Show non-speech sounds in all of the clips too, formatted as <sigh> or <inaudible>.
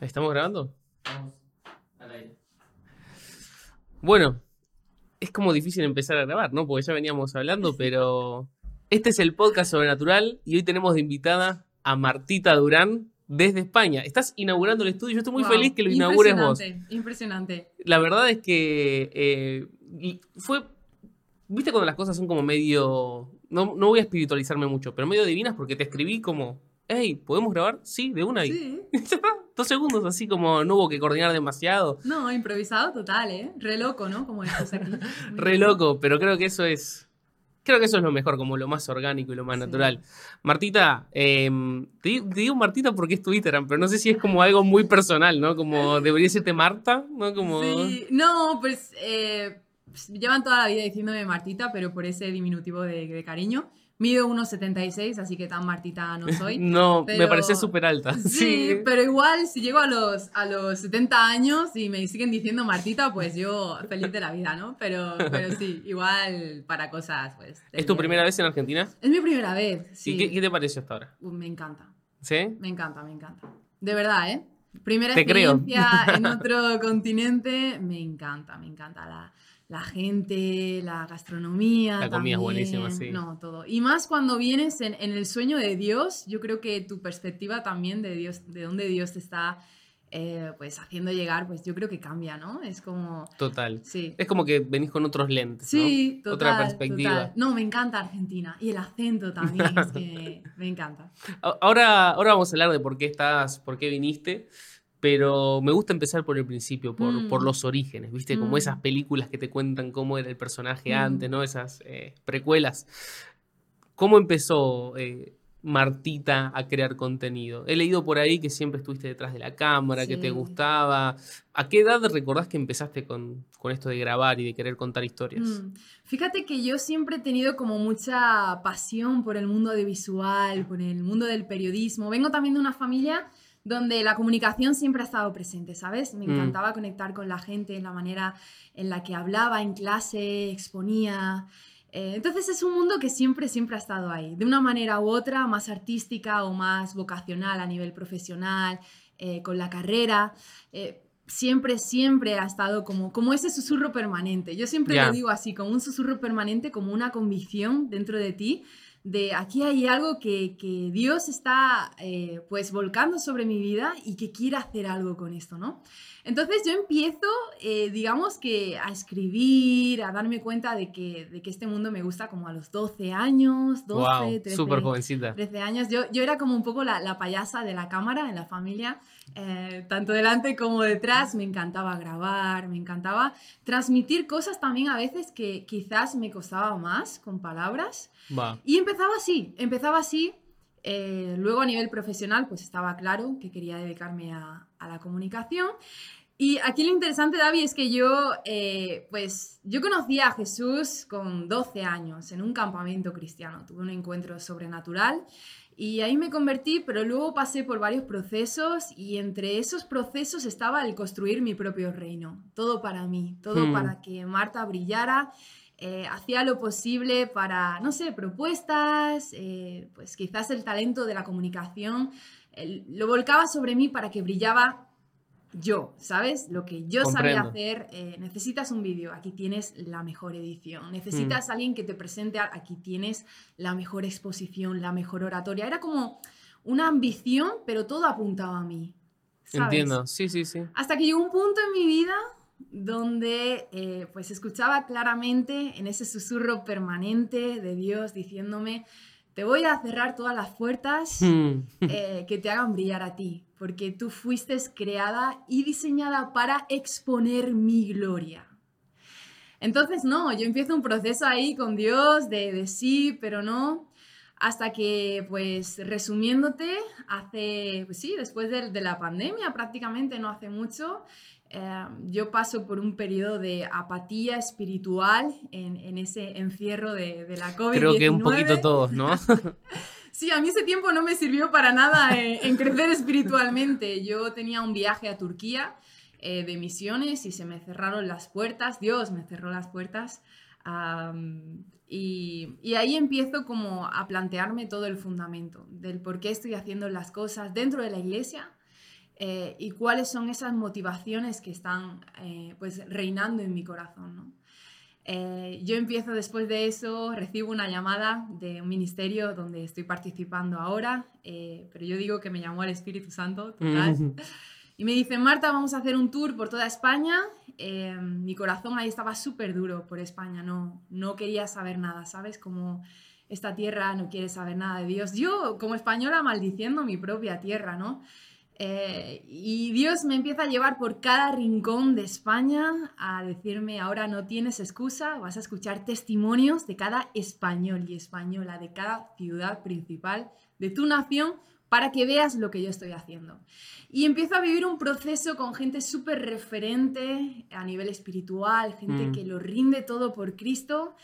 ¿Estamos grabando? Vamos al aire. Bueno, es como difícil empezar a grabar, ¿no? Porque ya veníamos hablando, pero este es el podcast sobrenatural y hoy tenemos de invitada a Martita Durán desde España. Estás inaugurando el estudio, yo estoy muy Wow, feliz que lo inaugures vos. Impresionante, Impresionante. La verdad es que eh, fue. ¿Viste cuando las cosas son como medio. No, no voy a espiritualizarme mucho, pero medio divinas porque te escribí como. Hey, ¿podemos grabar? Sí, de una y. Sí. <laughs> Dos segundos, así como no hubo que coordinar demasiado. No, improvisado total, ¿eh? Re loco, ¿no? Como estás aquí. <laughs> Re loco, pero creo que eso es. Creo que eso es lo mejor, como lo más orgánico y lo más Sí. natural. Martita, eh, te, te digo Martita porque es tu Instagram, pero no sé si es como algo muy personal, ¿no? Como debería decirte Marta, ¿no? Como. Sí, no, pues eh, llevan toda la vida diciéndome Martita, pero por ese diminutivo de, de cariño. Mido 1,76, así que tan Martita no soy. <laughs> No, me parecía súper alta. <laughs> Sí, pero igual si llego a los, a los 70 años y me siguen diciendo Martita, pues yo feliz de la vida, ¿no? Pero, pero sí, igual para cosas, pues... ¿Es tu primera vez en Argentina? Es mi primera vez, sí. ¿Y qué, qué te pareció hasta ahora? Uh, me encanta, ¿Sí? me encanta, me encanta. De verdad, ¿eh? Primera Te creo. experiencia en <laughs> otro continente, me encanta, me encanta la, la gente, la gastronomía. La comida es también. buenísima, sí. No, todo. Y más cuando vienes en, en el sueño de Dios, yo creo que tu perspectiva también de Dios, de dónde Dios te está eh, pues haciendo llegar, pues yo creo que cambia, ¿no? Es como, Total. sí. Es como que venís con otros lentes, Sí, ¿no? total, Otra perspectiva. total. No, me encanta Argentina. Y el acento también, es que me encanta. <laughs> Ahora, ahora vamos a hablar de por qué estás, por qué viniste, pero me gusta empezar por el principio, por, Mm. por los orígenes, ¿viste? Como Mm. esas películas que te cuentan cómo era el personaje Mm. antes, ¿no? Esas eh, precuelas. ¿Cómo empezó eh, Martita a crear contenido? He leído por ahí que siempre estuviste detrás de la cámara, que te gustaba. ¿A qué edad recordás que empezaste con, con esto de grabar y de querer contar historias? Mm. Fíjate que yo siempre he tenido como mucha pasión por el mundo audiovisual, por el mundo del periodismo. Vengo también de una familia donde la comunicación siempre ha estado presente, ¿sabes? Me Mm. encantaba conectar con la gente, la manera en la que hablaba en clase, exponía. Eh, entonces es un mundo que siempre, siempre ha estado ahí, de una manera u otra, más artística o más vocacional a nivel profesional, eh, con la carrera. Eh, siempre, siempre ha estado como, como ese susurro permanente. Yo siempre lo digo así, como un susurro permanente, como una convicción dentro de ti de aquí hay algo que, que Dios está eh, pues volcando sobre mi vida y que quiere hacer algo con esto, ¿no? Entonces yo empiezo, eh, digamos que a escribir, a darme cuenta de que, de que este mundo me gusta como a los 12 años, 12, wow, 13, súper jovencita. 13 años. Yo, yo era como un poco la, la payasa de la cámara en la familia, eh, tanto delante como detrás. Me encantaba grabar, me encantaba transmitir cosas también a veces que quizás me costaba más con palabras. Va. Y empezaba así, empezaba así. eh, luego a nivel profesional, pues estaba claro que quería dedicarme a, a la comunicación. Y aquí lo interesante, David, es que yo, eh, pues, yo conocí a Jesús con 12 años en un campamento cristiano. Tuve un encuentro sobrenatural y ahí me convertí, pero luego pasé por varios procesos y entre esos procesos estaba el construir mi propio reino. Todo para mí, todo Hmm. para que Marta brillara eh, hacía lo posible para, no sé, propuestas, eh, pues quizás el talento de la comunicación, lo volcaba sobre mí para que brillaba yo, ¿sabes? Lo que yo sabía hacer. eh, necesitas un vídeo, aquí tienes la mejor edición. Necesitas Mm. alguien que te presente, aquí tienes la mejor exposición, la mejor oratoria. Era como una ambición, pero todo apuntaba a mí. ¿sabes? Entiendo, sí, sí, sí. Hasta que llegó un punto en mi vida donde eh, pues escuchaba claramente en ese susurro permanente de Dios diciéndome, te voy a cerrar todas las puertas Hmm. eh, <laughs> que te hagan brillar a ti, porque tú fuiste creada y diseñada para exponer mi gloria. Entonces, no, yo empiezo un proceso ahí con Dios de, de sí, pero no, hasta que, pues, resumiéndote, hace, pues sí, después de, de la pandemia, prácticamente no hace mucho, eh, yo paso por un periodo de apatía espiritual en, en ese encierro de, de la COVID-19. <laughs> Creo que un poquito todos, ¿no? <laughs> Sí, a mí ese tiempo no me sirvió para nada en, en crecer espiritualmente. Yo tenía un viaje a Turquía eh, de misiones y se me cerraron las puertas. Dios me cerró las puertas. am, y, y ahí empiezo como a plantearme todo el fundamento del por qué estoy haciendo las cosas dentro de la iglesia, eh, y cuáles son esas motivaciones que están eh, pues reinando en mi corazón. ¿no? Eh, yo empiezo después de eso, recibo una llamada de un ministerio donde estoy participando ahora, pero yo digo que me llamó el Espíritu Santo, total. <laughs> Y me dicen, Marta, vamos a hacer un tour por toda España. mi corazón ahí estaba súper duro por España, no, no quería saber nada, ¿sabes? Como esta tierra no quiere saber nada de Dios. Yo, como española, maldiciendo mi propia tierra, ¿no? Eh, y Dios me empieza a llevar por cada rincón de España a decirme, ahora no tienes excusa, vas a escuchar testimonios de cada español y española, de cada ciudad principal de tu nación, para que veas lo que yo estoy haciendo. Y empiezo a vivir un proceso con gente súper referente a nivel espiritual, gente mm. que lo rinde todo por Cristo,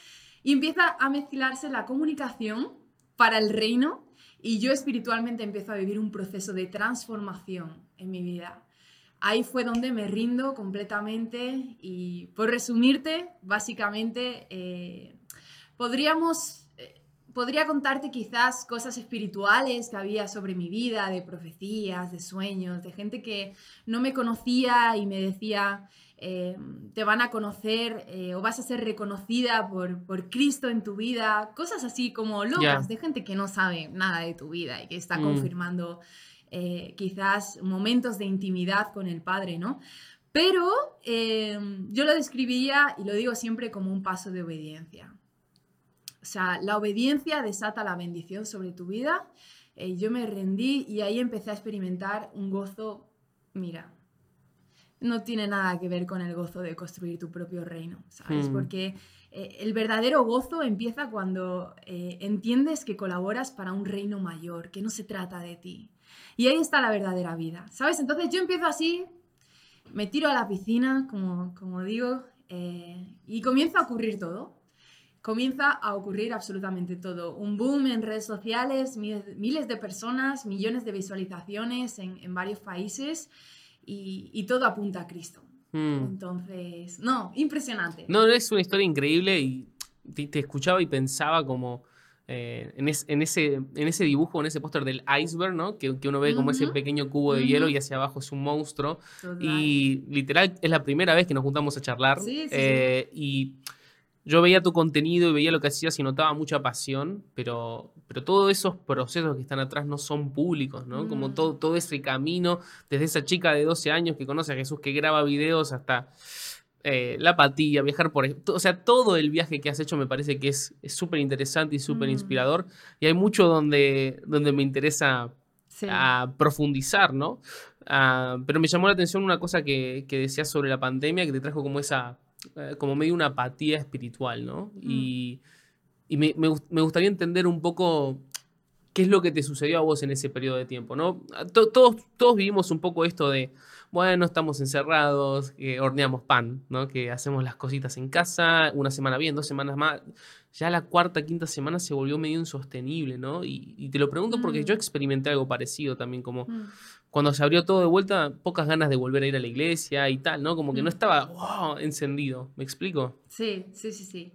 y empieza a mezclarse la comunicación para el reino y yo espiritualmente empiezo a vivir un proceso de transformación en mi vida. Ahí fue donde me rindo completamente y por resumirte, básicamente, eh, podríamos, podría contarte quizás cosas espirituales que había sobre mi vida, de profecías, de sueños, de gente que no me conocía y me decía, eh, te van a conocer eh, o vas a ser reconocida por, por, Cristo en tu vida, cosas así como locas de gente que no sabe nada de tu vida y que está mm. confirmando eh, quizás momentos de intimidad con el Padre, ¿no? Pero yo lo describiría y lo digo siempre como un paso de obediencia. O sea, la obediencia desata la bendición sobre tu vida. yo me rendí y ahí empecé a experimentar un gozo, mira, no tiene nada que ver con el gozo de construir tu propio reino, ¿sabes? Hmm. Porque eh, el verdadero gozo empieza cuando eh, entiendes que colaboras para un reino mayor, que no se trata de ti. Y ahí está la verdadera vida, ¿sabes? Entonces yo empiezo así, me tiro a la piscina, como, como digo, eh, y comienza a ocurrir todo. Comienza a ocurrir absolutamente todo. Un boom en redes sociales, miles, de personas, millones de visualizaciones en, en varios países y, todo apunta a Cristo. Hmm. Entonces, no, impresionante. No, es una historia increíble y te, escuchaba y pensaba como eh, en, ese, en ese dibujo, en ese póster del iceberg, ¿no? Que, uno ve como ese pequeño cubo de hielo y hacia abajo es un monstruo. Y literal es la primera vez que nos juntamos a charlar. Sí, sí, eh, y yo veía tu contenido y veía lo que hacías y notaba mucha pasión, pero, pero todos esos procesos que están atrás no son públicos, ¿no? Como mm. todo, todo ese camino, desde esa chica de 12 años que conoce a Jesús, que graba videos, hasta eh, la apatía, viajar por... O sea, todo el viaje que has hecho me parece que es súper interesante y súper mm. inspirador. Y hay mucho donde, donde me interesa profundizar, ¿no? Ah, pero me llamó la atención una cosa que, que decías sobre la pandemia, que te trajo como esa eh, como medio una apatía espiritual, ¿no? Mm. Y, me, gustaría entender un poco qué es lo que te sucedió a vos en ese periodo de tiempo, ¿no? todos, todos vivimos un poco esto de, bueno, estamos encerrados, que horneamos pan, ¿no? Que hacemos las cositas en casa, una semana bien, dos semanas más. Ya la cuarta, quinta semana se volvió medio insostenible, ¿no? Y, te lo pregunto porque yo mm. experimenté algo parecido también, como mm cuando se abrió todo de vuelta, pocas ganas de volver a ir a la iglesia y tal, ¿no? Como que no estaba encendido. ¿Me explico? Sí, sí, sí, sí.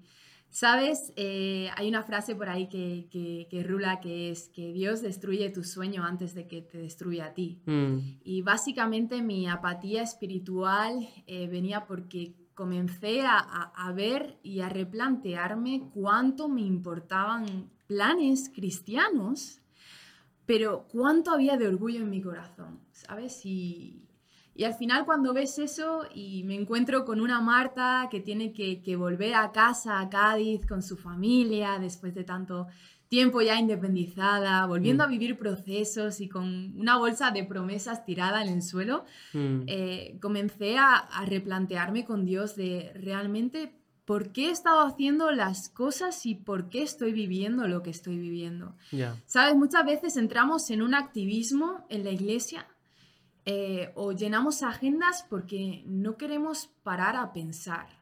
Sabes, eh, hay una frase por ahí que, que, rula que es que Dios destruye tu sueño antes de que te destruya a ti. Mm. Y básicamente mi apatía espiritual eh, venía porque comencé a, a, ver y a replantearme cuánto me importaban planes cristianos pero cuánto había de orgullo en mi corazón, ¿sabes? Y, y al final cuando ves eso y me encuentro con una Marta que tiene que, que, volver a casa, a Cádiz, con su familia, después de tanto tiempo ya independizada, volviendo mm. a vivir procesos y con una bolsa de promesas tirada en el suelo, mm. eh, comencé a, a replantearme con Dios de realmente por qué he estado haciendo las cosas y por qué estoy viviendo lo que estoy viviendo. Sabes, muchas veces entramos en un activismo en la iglesia eh, o llenamos agendas porque no queremos parar a pensar.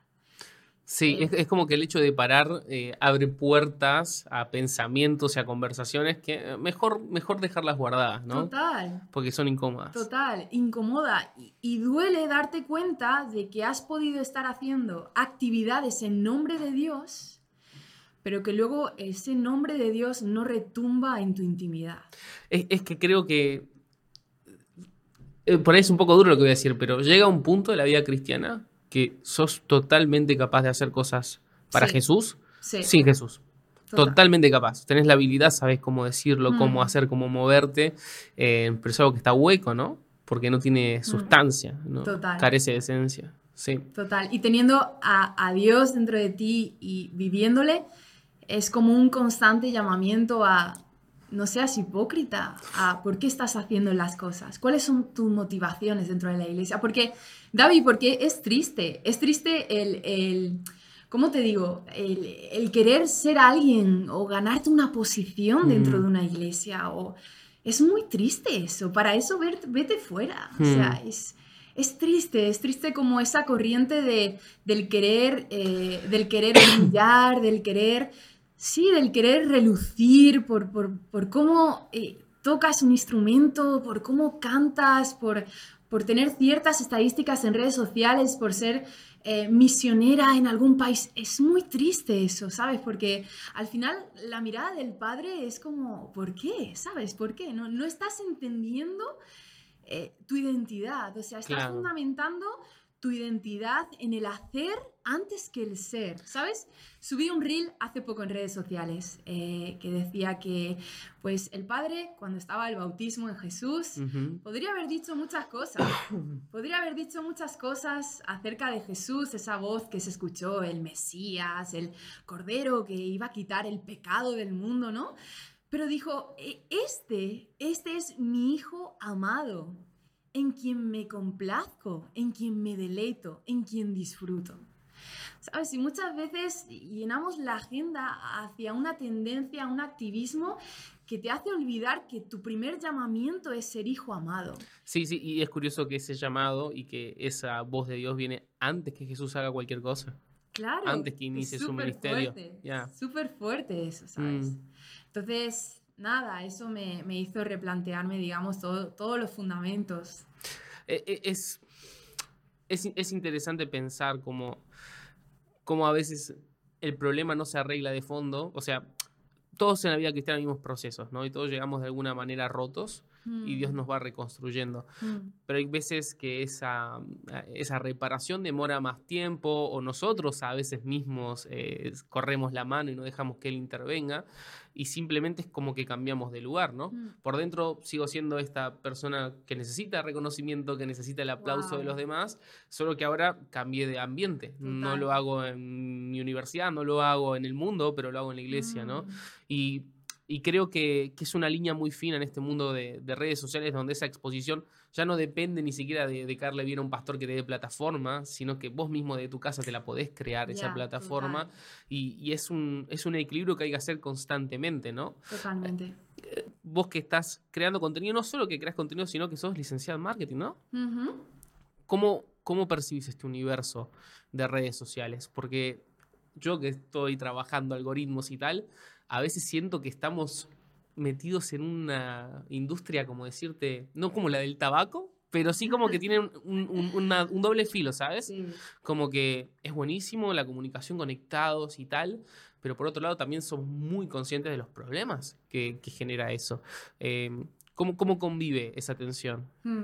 Sí, es, es, como que el hecho de parar eh, abre puertas a pensamientos y a conversaciones que eh, mejor, mejor dejarlas guardadas, ¿no? Total. Porque son incómodas. Total, incomoda. Y, y, duele darte cuenta de que has podido estar haciendo actividades en nombre de Dios, pero que luego ese nombre de Dios no retumba en tu intimidad. Es, es que creo que eh, por ahí es un poco duro lo que voy a decir, pero llega un punto de la vida cristiana que sos totalmente capaz de hacer cosas para Sí. Jesús Sí. sin Jesús. Total. Totalmente capaz. Tenés la habilidad, sabes cómo decirlo, cómo Mm. hacer, cómo moverte, eh, pero es algo que está hueco, ¿no? Porque no tiene sustancia, ¿no? Mm. Total. Carece de esencia. Sí. Total. Y teniendo a, a Dios dentro de ti y viviéndole, es como un constante llamamiento a no seas hipócrita, a por qué estás haciendo las cosas, cuáles son tus motivaciones dentro de la iglesia. Porque, David, porque es triste, es triste el, el ¿cómo te digo? El, el querer ser alguien o ganarte una posición dentro Mm. de una iglesia. O, es muy triste eso, para eso vete fuera. O sea, Mm. es, es triste, es triste como esa corriente de, del querer, eh, del querer brillar, del querer, sí, del querer relucir por, por, por cómo eh, tocas un instrumento, por cómo cantas, por, por tener ciertas estadísticas en redes sociales, por ser eh, misionera en algún país. Es muy triste eso, ¿sabes? Porque al final la mirada del padre es como, ¿por qué? ¿Sabes? ¿Por qué? No, no estás entendiendo eh, tu identidad, o sea, estás Claro. fundamentando tu identidad en el hacer antes que el ser, ¿sabes? Subí un reel hace poco en redes sociales eh, que decía que, pues, el padre, cuando estaba el bautismo en Jesús, podría haber dicho muchas cosas. <coughs> Podría haber dicho muchas cosas acerca de Jesús, esa voz que se escuchó, el Mesías, el Cordero que iba a quitar el pecado del mundo, ¿no? Pero dijo, "E- este, este es mi hijo amado, en quien me complazco, en quien me deleito, en quien disfruto. ¿Sabes? Y muchas veces llenamos la agenda hacia una tendencia, un activismo que te hace olvidar que tu primer llamamiento es ser hijo amado. Sí, sí, y es curioso que ese llamado y que esa voz de Dios viene antes que Jesús haga cualquier cosa. Claro. Antes que inicie su súper ministerio. fuerte, Ya. Súper fuerte eso, ¿sabes? Mm. Entonces, nada, eso me, me hizo replantearme, digamos, todo- todos los fundamentos. E- e- Es, es, es interesante pensar cómo, cómo a veces el problema no se arregla de fondo. O sea, todos en la vida cristiana vivimos procesos, ¿no? Y todos llegamos de alguna manera rotos y Dios Mm, nos va reconstruyendo. mm, Pero hay veces que esa, esa reparación demora más tiempo o nosotros a veces mismos eh, corremos la mano y no dejamos que Él intervenga y simplemente es como que cambiamos de lugar, ¿no? mm. Por dentro sigo siendo esta persona que necesita reconocimiento, que necesita el aplauso de Wow. los demás, solo que ahora cambié de ambiente. No Total. lo hago en mi universidad, no lo hago en el mundo, pero lo hago en la iglesia, ¿no? Mm, Y, y creo que, que es una línea muy fina en este mundo de, de redes sociales donde esa exposición ya no depende ni siquiera de, de caerle bien a un pastor que te dé plataforma, sino que vos mismo de tu casa te la podés crear, esa Ya, plataforma. Y, y es, un, es un equilibrio que hay que hacer constantemente, ¿no? Totalmente. Vos que estás creando contenido, no solo que creas contenido, sino que sos licenciado en marketing, ¿no? ¿Cómo, ¿Cómo percibes este universo de redes sociales? Porque yo que estoy trabajando algoritmos y tal, a veces siento que estamos metidos en una industria, como decirte, no como la del tabaco, pero sí como que tienen un, un- una- un doble filo, ¿sabes? Sí. Como que es buenísimo la comunicación conectados y tal, pero por otro lado también son muy conscientes de los problemas que, que genera eso. Eh, ¿cómo, ¿Cómo convive esa tensión? Mm.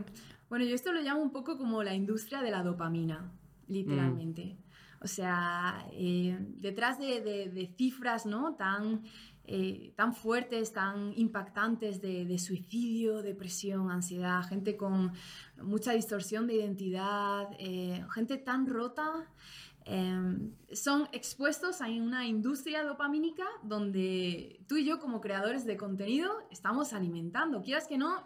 Bueno, yo esto lo llamo un poco como la industria de la dopamina, literalmente. O sea, eh, detrás de, cifras ¿no? tan, eh, tan fuertes, tan impactantes de, suicidio, depresión, ansiedad, gente con mucha distorsión de identidad, eh, gente tan rota, eh, son expuestos a una industria dopamínica donde tú y yo como creadores de contenido estamos alimentando. Quieras que no,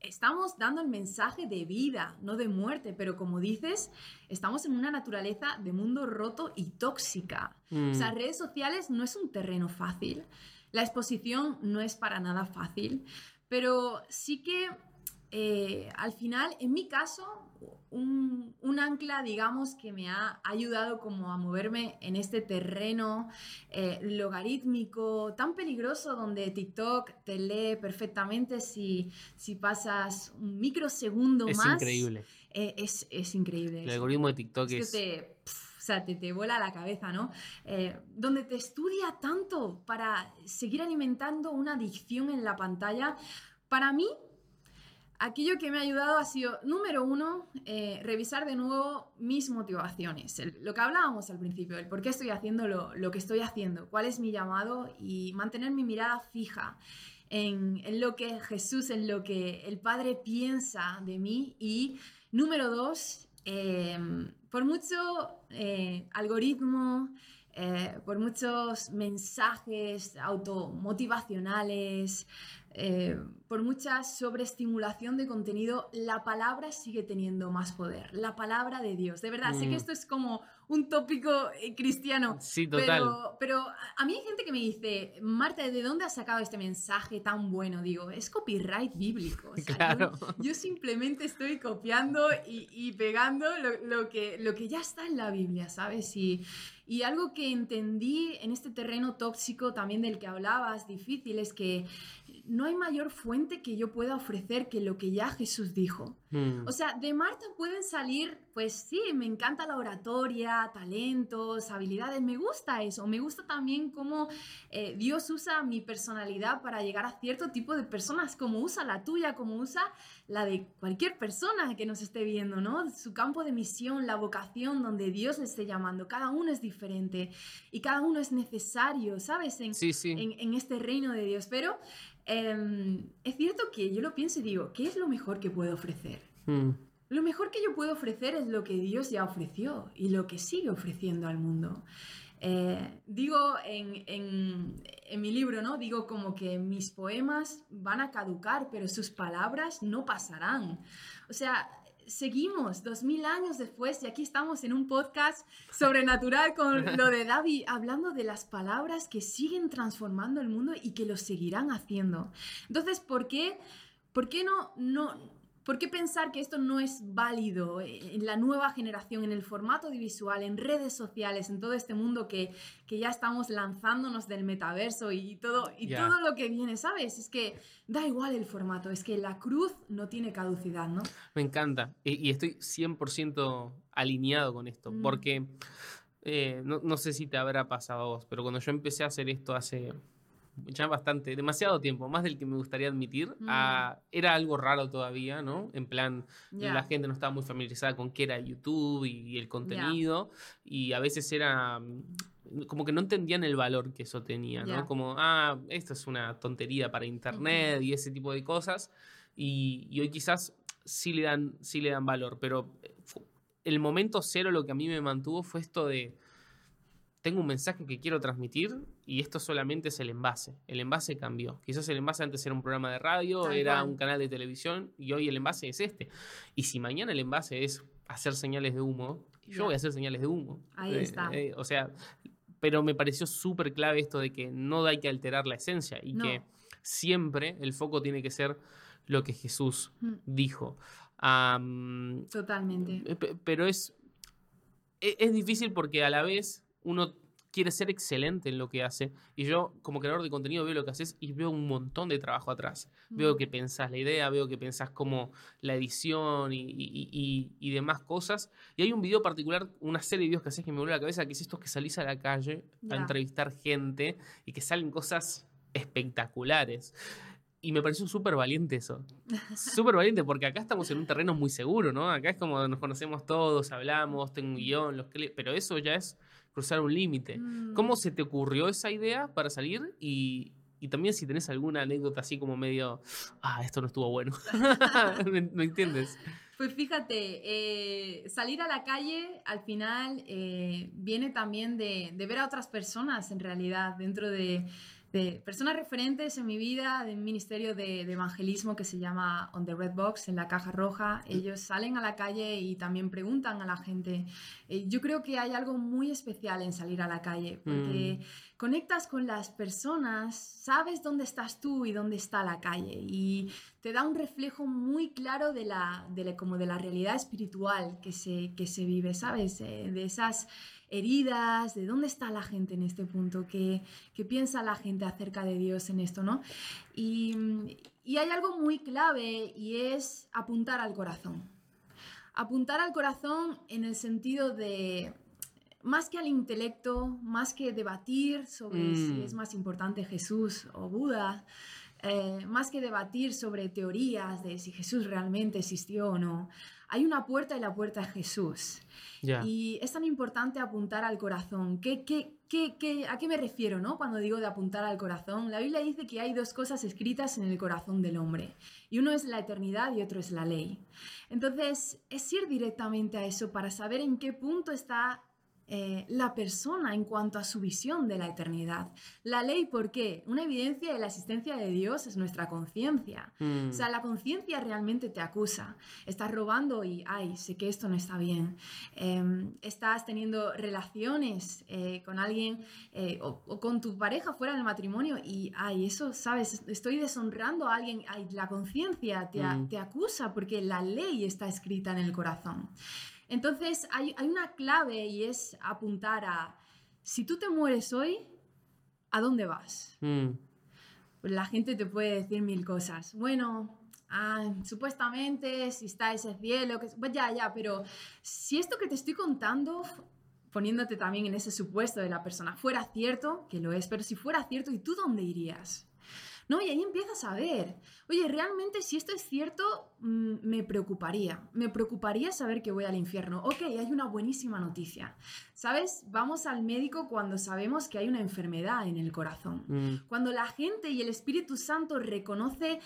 estamos dando el mensaje de vida, no de muerte, pero como dices, estamos en una naturaleza de mundo roto y tóxica. O sea, Mm, redes sociales no es un terreno fácil, la exposición no es para nada fácil, pero sí que eh, al final, en mi caso, un, un ancla, digamos, que me ha ayudado como a moverme en este terreno eh, logarítmico tan peligroso donde TikTok te lee perfectamente si, si pasas un microsegundo es más. increíble. Eh, es, es increíble. El eso. algoritmo de TikTok Es es... que te, o sea, te, te vuela la cabeza, ¿no? Donde te estudia tanto para seguir alimentando una adicción en la pantalla. Para mí, Aquello que me ha ayudado ha sido, número uno, eh, revisar de nuevo mis motivaciones. Lo que hablábamos al principio, el por qué estoy haciendo lo, lo que estoy haciendo, cuál es mi llamado y mantener mi mirada fija en, en lo que Jesús, en lo que el Padre piensa de mí. Y número dos, eh, por mucho eh, algoritmo, eh, por muchos mensajes automotivacionales, eh, por mucha sobreestimulación de contenido, la palabra sigue teniendo más poder. La palabra de Dios. De verdad, sé Mm. que esto es como un tópico eh, cristiano. Sí, total. Pero, pero a- a mí hay gente que me dice, Marta, ¿de dónde has sacado este mensaje tan bueno? Digo, es copyright bíblico. O sea, Claro. yo, yo simplemente estoy copiando y, y pegando lo, lo que, lo que ya está en la Biblia, ¿sabes? Y, y algo que entendí en este terreno tóxico también del que hablabas, difícil, es que no hay mayor fuente que yo pueda ofrecer que lo que ya Jesús dijo. Mm. O sea, de Marta pueden salir, pues sí, me encanta la oratoria, talentos, habilidades, me gusta eso. Me gusta también cómo eh, Dios usa mi personalidad para llegar a cierto tipo de personas, como usa la tuya, como usa la de cualquier persona que nos esté viendo, ¿no? Su campo de misión, la vocación donde Dios le esté llamando. Cada uno es diferente y cada uno es necesario, ¿sabes? En, Sí, sí. en, en este reino de Dios. Pero em, es cierto que yo lo pienso y digo, ¿qué es lo mejor que puedo ofrecer? Mm. Lo mejor que yo puedo ofrecer es lo que Dios ya ofreció y lo que sigue ofreciendo al mundo. Eh, digo en, en- en mi libro, ¿no? Digo como que mis poemas van a caducar, pero sus palabras no pasarán. O sea, seguimos dos mil años después y aquí estamos en un podcast sobrenatural con <laughs> lo de David, hablando de las palabras que siguen transformando el mundo y que lo seguirán haciendo. Entonces, ¿por qué, por qué no, no, ¿Por qué pensar que esto no es válido en la nueva generación, en el formato audiovisual, en redes sociales, en todo este mundo que, que ya estamos lanzándonos del metaverso y todo, y todo lo que viene, ¿sabes? Es que da igual el formato, es que la cruz no tiene caducidad, ¿no? Me encanta. Y, y estoy 100% alineado con esto. Mm. Porque eh, no, no sé si te habrá pasado a vos, pero cuando yo empecé a hacer esto hace ya bastante, demasiado tiempo, más del que me gustaría admitir, Mm. ah, era algo raro todavía, ¿no? En plan, Ya. la gente no estaba muy familiarizada con qué era YouTube y, y el contenido. Y a veces era mm, como que no entendían el valor que eso tenía, ¿no? Ya. Como, ah, esto es una tontería para internet y ese tipo de cosas. Y, y hoy quizás sí le dan, sí le dan valor, pero eh, el momento cero lo que a mí me mantuvo fue esto de, tengo un mensaje que quiero transmitir y esto solamente es el envase. El envase cambió. Quizás el envase antes era un programa de radio, Tal era cual. un canal de televisión y hoy el envase es este. Y si mañana el envase es hacer señales de humo, yo voy a hacer señales de humo. Ahí Eh, está. eh, o sea, pero me pareció súper clave esto de que no hay que alterar la esencia y No. que siempre el foco tiene que ser lo que Jesús Mm. dijo. Totalmente. eh, pe- pero es, e- es difícil porque a la vez uno quiere ser excelente en lo que hace y yo como creador de contenido veo lo que haces y veo un montón de trabajo atrás. Veo que pensás la idea, veo que pensás como la edición y, y- y- y demás cosas. Y hay un video particular, una serie de videos que haces que me vuelve la cabeza, que es estos que salís a la calle a Ya. entrevistar gente y que salen cosas espectaculares. Y me pareció súper valiente eso. <laughs> Súper valiente, porque acá estamos en un terreno muy seguro, ¿no? Acá es como nos conocemos todos, hablamos, tengo un guion, los pero eso ya es cruzar un límite. Mm. ¿Cómo se te ocurrió esa idea para salir? Y, y también si tenés alguna anécdota así como medio, ah, esto no estuvo bueno. <laughs> ¿Me, me entiendes? Pues fíjate, eh, salir a la calle al final eh, viene también de, de ver a otras personas en realidad dentro de, de personas referentes en mi vida, de un ministerio de, de evangelismo que se llama On the Red Box, en la caja roja. Ellos salen a la calle y también preguntan a la gente. Eh, yo creo que hay algo muy especial en salir a la calle, porque conectas con las personas, sabes dónde estás tú y dónde está la calle y te da un reflejo muy claro de la, de la- como de la realidad espiritual que se, que se vive, ¿sabes? Eh, de esas heridas, de dónde está la gente en este punto, qué, qué piensa la gente acerca de Dios en esto, ¿no? Y, y hay algo muy clave y es apuntar al corazón. Apuntar al corazón en el sentido de, más que al intelecto, más que debatir sobre Mm. si es más importante Jesús o Buda, eh, más que debatir sobre teorías de si Jesús realmente existió o no, hay una puerta y la puerta es Jesús. Y es tan importante apuntar al corazón. ¿Qué, qué, qué, qué- a qué me refiero no? cuando digo de apuntar al corazón? La Biblia dice que hay dos cosas escritas en el corazón del hombre. Y uno es la eternidad y otro es la ley. Entonces, es ir directamente a eso para saber en qué punto está eh, la persona en cuanto a su visión de la eternidad. La ley, ¿por qué? Una evidencia de la existencia de Dios es nuestra conciencia. Mm. O sea, la conciencia realmente te acusa. Estás robando y, ay, sé que esto no está bien. Eh, estás teniendo relaciones eh, con alguien eh, o, o con tu pareja fuera del matrimonio y, ay, eso, ¿sabes? Estoy deshonrando a alguien. Ay, la conciencia te, Mm. te acusa porque la ley está escrita en el corazón. Entonces, hay, hay una clave y es apuntar a, si tú te mueres hoy, ¿a dónde vas? Mm. La gente te puede decir mil cosas. Bueno, ah, supuestamente, si está ese cielo, que... pues ya, ya, pero si esto que te estoy contando, poniéndote también en ese supuesto de la persona, fuera cierto, que lo es, pero si fuera cierto, ¿y tú dónde irías? ¿No? Y ahí empiezas a ver, oye, realmente si esto es cierto, mm, me preocuparía. Me preocuparía saber que voy al infierno. Ok, hay una buenísima noticia. ¿Sabes? Vamos al médico cuando sabemos que hay una enfermedad en el corazón. Mm. Cuando la gente y el Espíritu Santo reconoce,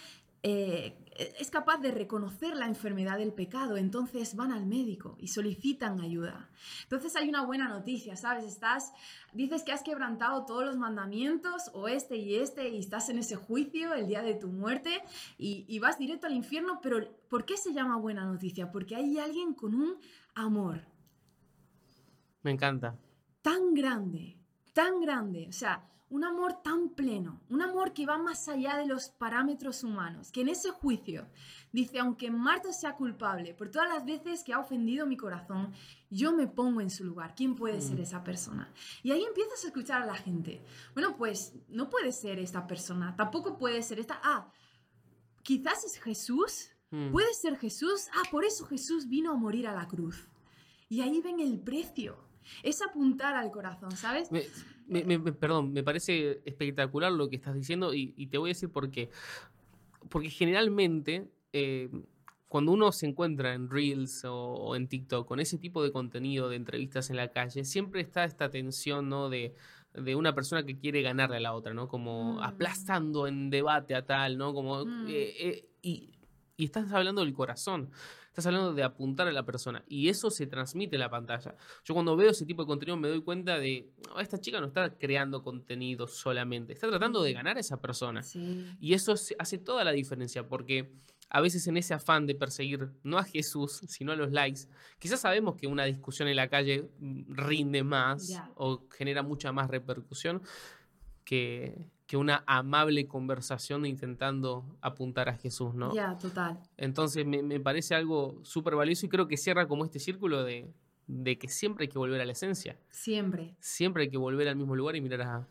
eh, es capaz de reconocer la enfermedad del pecado, entonces van al médico y solicitan ayuda. Entonces hay una buena noticia, ¿sabes? Estás, dices que has quebrantado todos los mandamientos, o este y este, y estás en ese juicio el día de tu muerte y, y vas directo al infierno, pero ¿por qué se llama buena noticia? Porque hay alguien con un amor Me encanta. tan grande, tan grande, o sea, un amor tan pleno, un amor que va más allá de los parámetros humanos, que en ese juicio dice, aunque Marta sea culpable por todas las veces que ha ofendido mi corazón, yo me pongo en su lugar. ¿Quién puede ser esa persona? Y ahí empiezas a escuchar a la gente. Bueno, pues no puede ser esta persona, tampoco puede ser esta. Ah, quizás es Jesús. Mm. Puede ser Jesús. Ah, por eso Jesús vino a morir a la cruz. Y ahí ven el precio. Es apuntar al corazón, ¿sabes? Me- me- perdón, me parece espectacular lo que estás diciendo y, y te voy a decir por qué. Porque generalmente, eh, cuando uno se encuentra en Reels o, o en TikTok con ese tipo de contenido de entrevistas en la calle, siempre está esta tensión, ¿no? De, de una persona que quiere ganarle a la otra, ¿no? Como Mm. aplastando en debate a tal, ¿no? Como, Mm. eh, eh, y, y estás hablando del corazón, estás hablando de apuntar a la persona y eso se transmite en la pantalla. Yo cuando veo ese tipo de contenido me doy cuenta de, "Ah, esta chica no está creando contenido solamente, está tratando de ganar a esa persona. Sí. Y eso hace toda la diferencia, porque a veces en ese afán de perseguir no a Jesús, sino a los likes, quizás sabemos que una discusión en la calle mm, rinde más o genera mucha más repercusión que, que una amable conversación intentando apuntar a Jesús, ¿no? Ya, total. Entonces me, me parece algo súper valioso y creo que cierra como este círculo de, de que siempre hay que volver a la esencia, Siempre. siempre hay que volver al mismo lugar y mirar a,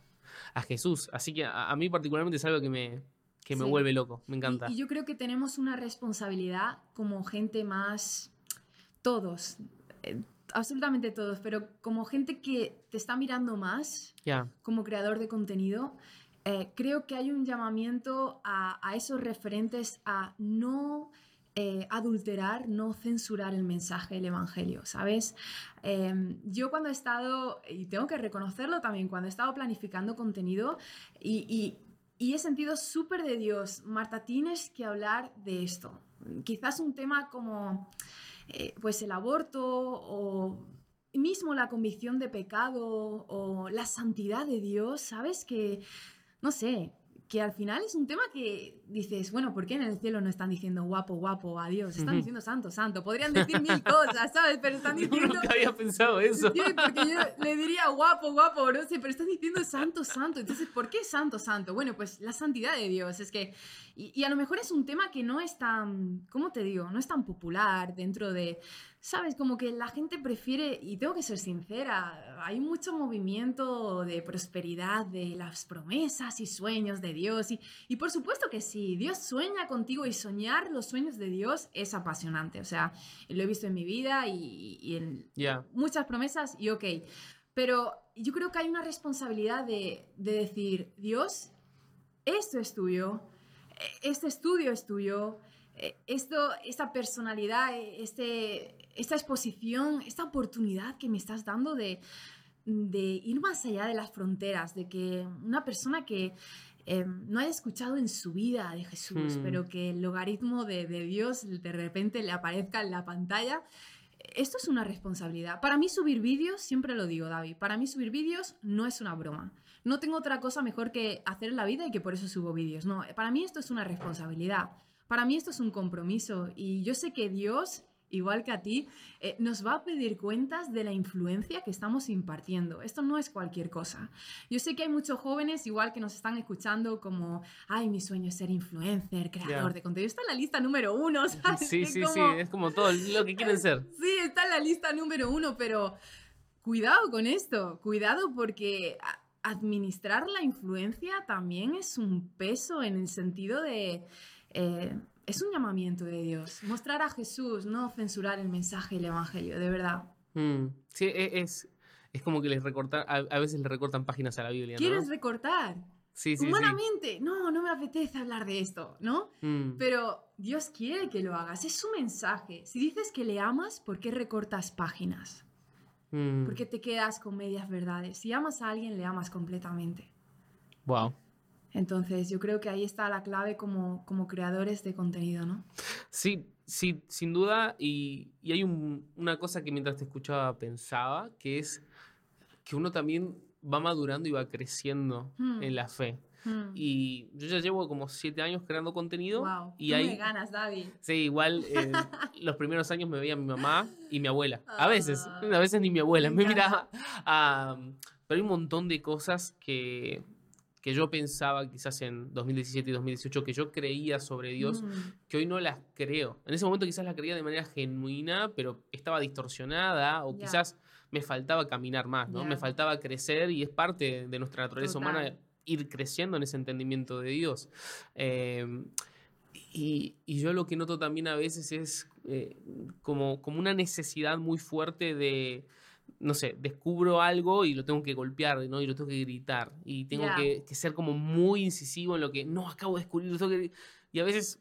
a Jesús. Así que a, a mí particularmente es algo que me, que me Sí. vuelve loco, me encanta. Y, y yo creo que tenemos una responsabilidad como gente más, todos, eh, absolutamente todos, pero como gente que te está mirando más Ya, como creador de contenido, eh, creo que hay un llamamiento a, esos referentes a no eh, adulterar, no censurar el mensaje del Evangelio, ¿sabes? Eh, yo cuando he estado, y tengo que reconocerlo también, cuando he estado planificando contenido y, y- y he sentido súper de Dios, Marta, tienes que hablar de esto. Quizás un tema como eh, pues el aborto o mismo la convicción de pecado o la santidad de Dios, ¿sabes? Que, no sé, que al final es un tema que dices, bueno, ¿por qué en el cielo no están diciendo guapo, guapo, adiós? Están diciendo santo, santo. Podrían decir mil <laughs> cosas, ¿sabes? Pero están diciendo... nunca había pensado eso. Sí, porque yo le diría guapo, guapo, no sé, pero están diciendo santo, santo. Entonces, ¿por qué santo, santo? Bueno, pues la santidad de Dios. Es que. Y, y a lo mejor es un tema que no es tan. ¿Cómo te digo? No es tan popular dentro de. ¿Sabes? Como que la gente prefiere. Y tengo que ser sincera. Hay mucho movimiento de prosperidad, de las promesas y sueños de Dios. Y, y por supuesto que sí, Dios sueña contigo y soñar los sueños de Dios es apasionante. O sea, lo he visto en mi vida y, y en muchas promesas y ok. Pero yo creo que hay una responsabilidad de, de decir, Dios, esto es tuyo, e, este estudio es tuyo, esto, esta personalidad, e, este, esta exposición, esta oportunidad que me estás dando de, de ir más allá de las fronteras, de que una persona que em, no haya escuchado en su vida de Jesús, Hmm. pero que el logaritmo de, de Dios de repente le aparezca en la pantalla, esto es una responsabilidad. Para mí subir vídeos, siempre lo digo, David, para mí subir vídeos no es una broma. No tengo otra cosa mejor que hacer en la vida y que por eso subo vídeos. No, para mí esto es una responsabilidad. Para mí esto es un compromiso. Y yo sé que Dios, igual que a ti, eh, nos va a pedir cuentas de la influencia que estamos impartiendo. Esto no es cualquier cosa. Yo sé que hay muchos jóvenes, igual que nos están escuchando, como, ay, mi sueño es ser influencer, creador Ya. de contenido. Está en la lista número uno, ¿sabes? <laughs> Sí, sí, sí, como- es como todo lo que quieren ser. <laughs> Sí, está en la lista número uno, pero cuidado con esto, cuidado porque a- administrar la influencia también es un peso en el sentido de... eh, es un llamamiento de Dios, mostrar a Jesús, no censurar el mensaje y el Evangelio, de verdad. Mm, Sí, e- es, es como que les recortan, a, a veces le recortan páginas a la Biblia, ¿no? ¿Quieres recortar? Sí, sí, sí. Humanamente, no, no me apetece hablar de esto, ¿no? Mm, Pero Dios quiere que lo hagas, es su mensaje. Si dices que le amas, ¿por qué recortas páginas? mm. ¿Por qué te quedas con medias verdades? Si amas a alguien, le amas completamente. Wow. Entonces, yo creo que ahí está la clave como, como creadores de contenido, ¿no? Sí, sí, sin duda. Y, y hay un- una cosa que mientras te escuchaba pensaba, que es que uno también va madurando y va creciendo Hmm. en la fe. Hmm. Y yo ya llevo como siete años creando contenido. wow, y hay, me ganas, David. Sí, igual eh, <laughs> los primeros años me veía mi mamá y mi abuela. A veces, Ah, a veces ni mi abuela me me miraba. Ah, pero hay un montón de cosas que, que yo pensaba quizás en 2017 y 2018 que yo creía sobre Dios, Mm, que hoy no las creo. En ese momento quizás las creía de manera genuina, pero estaba distorsionada o quizás me faltaba caminar más, ¿no? Me faltaba crecer y es parte de nuestra naturaleza Total. humana ir creciendo en ese entendimiento de Dios. Eh, y, y yo lo que noto también a veces es eh, como, como una necesidad muy fuerte de, no sé, descubro algo y lo tengo que golpear, ¿no? Y lo tengo que gritar. Y tengo que, que ser como muy incisivo en lo que, no, acabo de descubrir, lo tengo que... Y a veces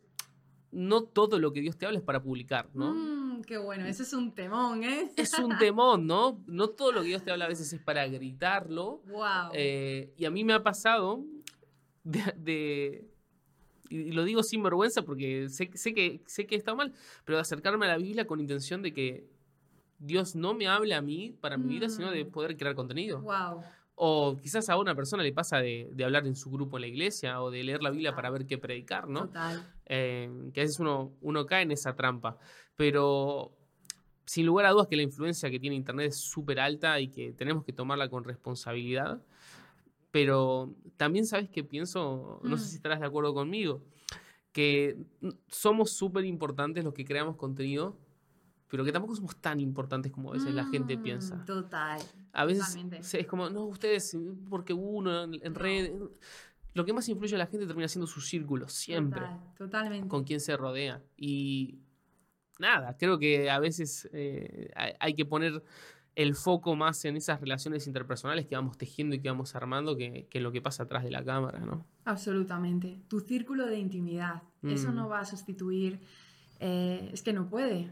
no todo lo que Dios te habla es para publicar, ¿no? mm, qué bueno, ese es un temón, ¿eh? Es un <laughs> temón, ¿no? No todo lo que Dios te habla a veces es para gritarlo. Wow. Eh, y a mí me ha pasado de, y lo digo sin vergüenza porque sé, sé que, sé que está mal, pero de acercarme a la Biblia con intención de que Dios no me hable a mí para mi vida, sino de Mm. poder crear contenido. wow. O quizás a una persona le pasa de, de hablar en su grupo en la iglesia o de leer la Biblia para ver qué predicar, ¿no? Total. Eh, que a veces uno, uno cae en esa trampa. Pero sin lugar a dudas que la influencia que tiene Internet es súper alta y que tenemos que tomarla con responsabilidad. Pero también sabes que pienso, no sé Mm. si estarás de acuerdo conmigo, que somos súper importantes los que creamos contenido, pero que tampoco somos tan importantes como a veces la gente Mm, piensa. Total. A veces se- es como, no, ustedes, porque uno en, en No. redes. Lo que más influye a la gente termina siendo su círculo, siempre Total, totalmente. con quién se rodea. Y nada, creo que a veces eh, hay, que poner el foco más en esas relaciones interpersonales que vamos tejiendo y que vamos armando que, que en lo que pasa atrás de la cámara, ¿no? Absolutamente. Tu círculo de intimidad. Eso Mm. no va a sustituir. eh, es que no puede.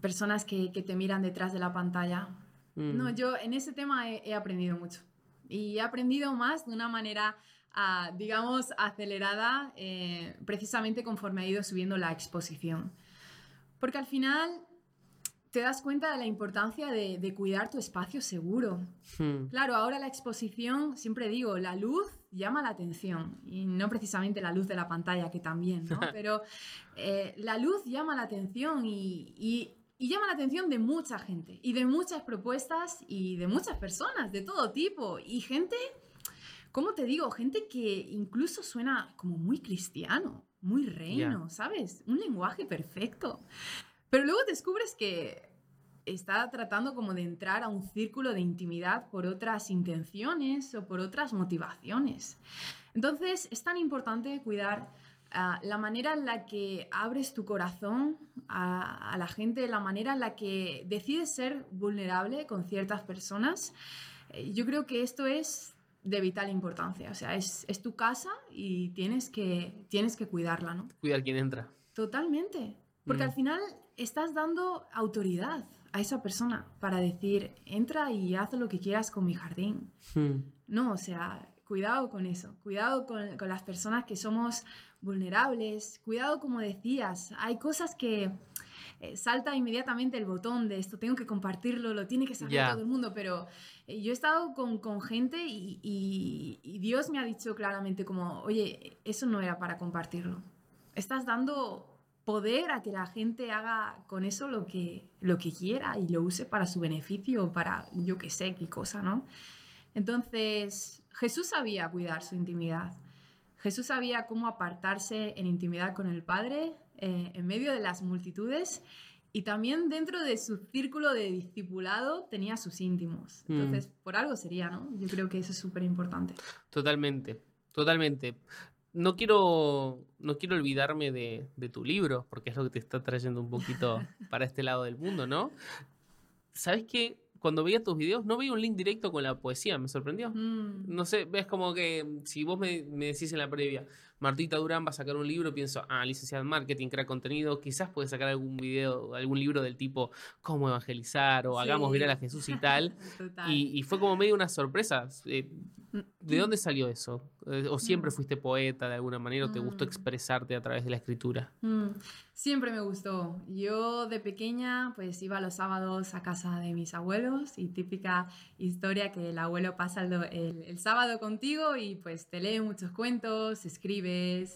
Personas que, que te miran detrás de la pantalla. Mm. No, yo en ese tema he, he aprendido mucho. Y he aprendido más de una manera, ah, digamos, acelerada, eh, precisamente conforme ha ido subiendo la exposición. Porque al final te das cuenta de la importancia de, de cuidar tu espacio seguro. Mm. Claro, ahora la exposición, siempre digo, la luz llama la atención y no precisamente la luz de la pantalla, que también, ¿no? <laughs> Pero eh, la luz llama la atención y, y- y llama la atención de mucha gente y de muchas propuestas y de muchas personas de todo tipo y gente, ¿cómo te digo? Gente que incluso suena como muy cristiano, muy reino, ¿sabes? Un lenguaje perfecto. Pero luego descubres que está tratando como de entrar a un círculo de intimidad por otras intenciones o por otras motivaciones. Entonces es tan importante cuidar ah, la manera en la que abres tu corazón a, a la gente, la manera en la que decides ser vulnerable con ciertas personas. Eh, Yo creo que esto es de vital importancia. O sea, es, es tu casa y tienes que, tienes que cuidarla, ¿no? Cuidar quién entra. Totalmente. Porque Mm. al final estás dando autoridad a esa persona para decir, entra y haz lo que quieras con mi jardín. Hmm. No, o sea, cuidado con eso, cuidado con, con las personas que somos vulnerables, cuidado como decías, hay cosas que eh, salta inmediatamente el botón de esto, tengo que compartirlo, lo tiene que saber todo el mundo, pero eh, yo he estado con, con gente y, y- y Dios me ha dicho claramente como, oye, eso no era para compartirlo, estás dando poder a que la gente haga con eso lo que, lo que quiera y lo use para su beneficio o para yo qué sé qué cosa, ¿no? Entonces, Jesús sabía cuidar su intimidad. Jesús sabía cómo apartarse en intimidad con el Padre eh, en medio de las multitudes y también dentro de su círculo de discipulado tenía sus íntimos. Mm. Entonces, por algo sería, ¿no? Yo creo que eso es súper importante. Totalmente, totalmente. No quiero, no quiero olvidarme de, de tu libro, porque es lo que te está trayendo un poquito <laughs> para este lado del mundo, ¿no? ¿Sabes qué? Cuando veía tus videos no veía un link directo con la poesía, me sorprendió. Mm, No sé, ves como que si vos me, me decís en la previa, Martita Durán va a sacar un libro, pienso, ah, licenciada en marketing, crea contenido, quizás puede sacar algún video, algún libro del tipo cómo evangelizar o Sí. hagamos viral a Jesús y tal. <laughs> Y, y fue como medio una sorpresa. Eh, Mm. ¿De dónde salió eso? Eh, ¿O siempre fuiste poeta de alguna manera o te gustó Mm. expresarte a través de la escritura? Mm, Siempre me gustó. Yo de pequeña pues iba los sábados a casa de mis abuelos y típica historia que el abuelo pasa el, el- el sábado contigo y pues te lee muchos cuentos,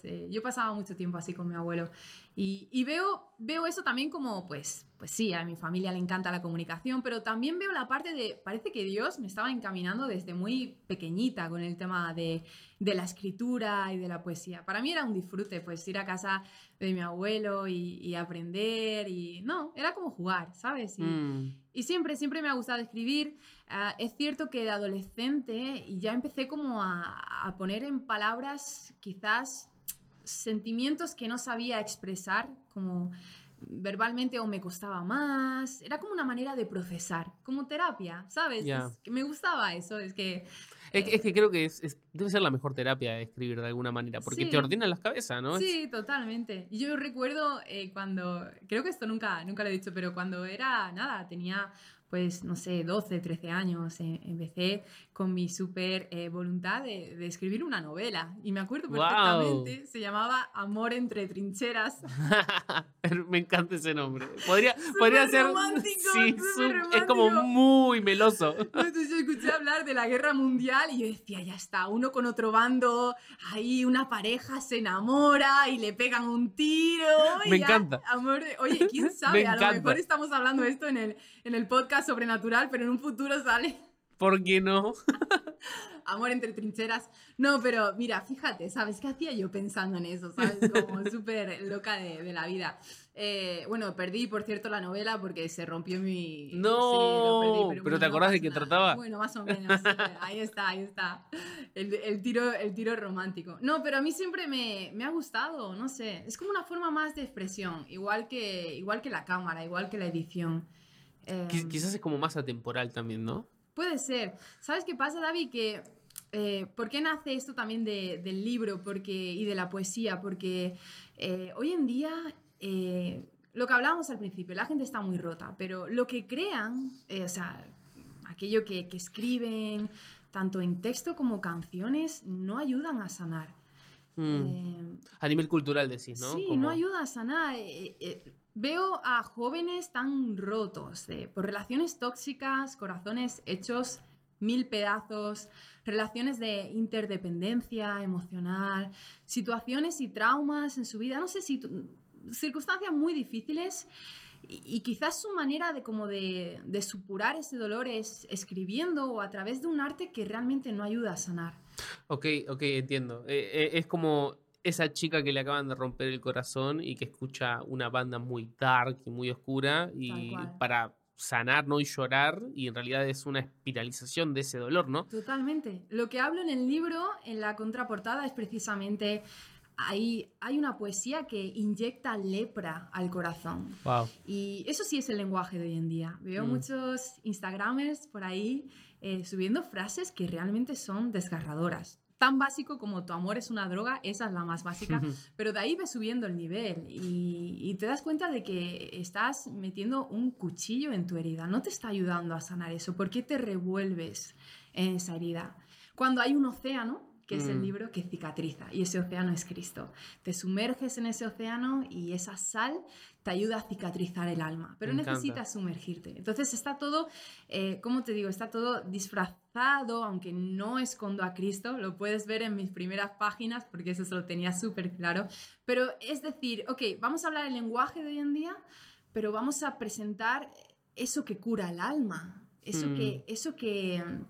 eh, yo pasaba mucho tiempo así con mi abuelo y, y veo, veo eso también como pues, pues sí, a mi familia le encanta la comunicación, pero también veo la parte de, parece que Dios me estaba encaminando desde muy pequeñita con el tema de, de la escritura y de la poesía. Para mí era un disfrute, pues ir a casa de mi abuelo y, y aprender y no, era como jugar, ¿sabes? Y, Mm, y siempre, siempre me ha gustado escribir. Ah, es cierto que de adolescente ya empecé como a, a poner en palabras quizás sentimientos que no sabía expresar, como verbalmente o me costaba más. Era como una manera de procesar, como terapia, ¿sabes? Es que me gustaba eso, es que... Es, que- es que creo que es, es- debe ser la mejor terapia de escribir de alguna manera, porque Sí. te ordena las cabezas, ¿no? Sí, totalmente. Yo recuerdo eh, cuando, creo que esto nunca, nunca lo he dicho, pero cuando era, nada, tenía pues, no sé, 12, 13 años, eh, empecé con mi súper eh, voluntad de, de escribir una novela. Y me acuerdo perfectamente, se llamaba Amor entre trincheras. <laughs> Me encanta ese nombre. Podría, <laughs> podría ser. romántico, sí, es como muy meloso. <laughs> Entonces yo escuché hablar de la guerra mundial y yo decía, ya está, uno con otro bando, ahí una pareja se enamora y le pegan un tiro. y Me ya, encanta. Amor, oye, quién sabe, a lo mejor estamos hablando de esto en el, en el podcast sobrenatural, pero en un futuro sale ¿Por qué no? amor entre trincheras. No, pero mira, fíjate, ¿sabes qué hacía yo pensando en eso? ¿Sabes? Como <laughs> súper loca de, de la vida. Eh, bueno, perdí, por cierto, la novela porque se rompió mi... No, perdí, pero ¿te no acordás de qué trataba? Bueno, más o menos. sí, ahí está, ahí está. El, el tiro, el tiro romántico. No, pero a mí siempre me, me ha gustado, no sé. Es como una forma más de expresión, igual que, igual que la cámara, igual que la edición. Eh, Qui- Quizás es como más atemporal también, ¿no? Puede ser. ¿Sabes qué pasa, David? Que eh, ¿por qué nace esto también de- del libro porque, y de la poesía? Porque eh, hoy en día, eh, lo que hablábamos al principio, la gente está muy rota, pero lo que crean, o sea, aquello que, que escriben, tanto en texto como canciones, no ayudan a sanar. Mm. A nivel cultural decís, ¿no? Sí, no ayuda a sanar. Veo a jóvenes tan rotos por relaciones tóxicas, corazones hechos mil pedazos, relaciones de interdependencia emocional, situaciones y traumas en su vida, no sé si circunstancias muy difíciles y, y quizás su manera de como de, de supurar ese dolor es escribiendo o a través de un arte que realmente no ayuda a sanar. Ok, ok, entiendo. Eh, eh, es como esa chica que le acaban de romper el corazón y que escucha una banda muy dark y muy oscura y para sanar, ¿no? Y llorar y en realidad es una espiralización de ese dolor, ¿no? Totalmente. Lo que hablo en el libro, en la contraportada, es precisamente hay, hay una poesía que inyecta lepra al corazón. Wow. Y eso sí es el lenguaje de hoy en día. Veo Mm. muchos Instagramers por ahí eh, subiendo frases que realmente son desgarradoras. Tan básico como tu amor es una droga, esa es la más básica, pero de ahí ves subiendo el nivel y, y te das cuenta de que estás metiendo un cuchillo en tu herida. No te está ayudando a sanar eso. ¿Por qué te revuelves en esa herida? Cuando hay un océano, que es el Mm. libro que cicatriza, y ese océano es Cristo. Te sumerges en ese océano y esa sal te ayuda a cicatrizar el alma, pero Me encanta. necesitas sumergirte. Entonces está todo, eh, ¿cómo te digo? Está todo disfrazado, aunque no escondo a Cristo, lo puedes ver en mis primeras páginas porque eso se lo tenía súper claro. Pero es decir, ok, vamos a hablar el lenguaje de hoy en día, pero vamos a presentar eso que cura el alma, eso Mm. que, eso que mm,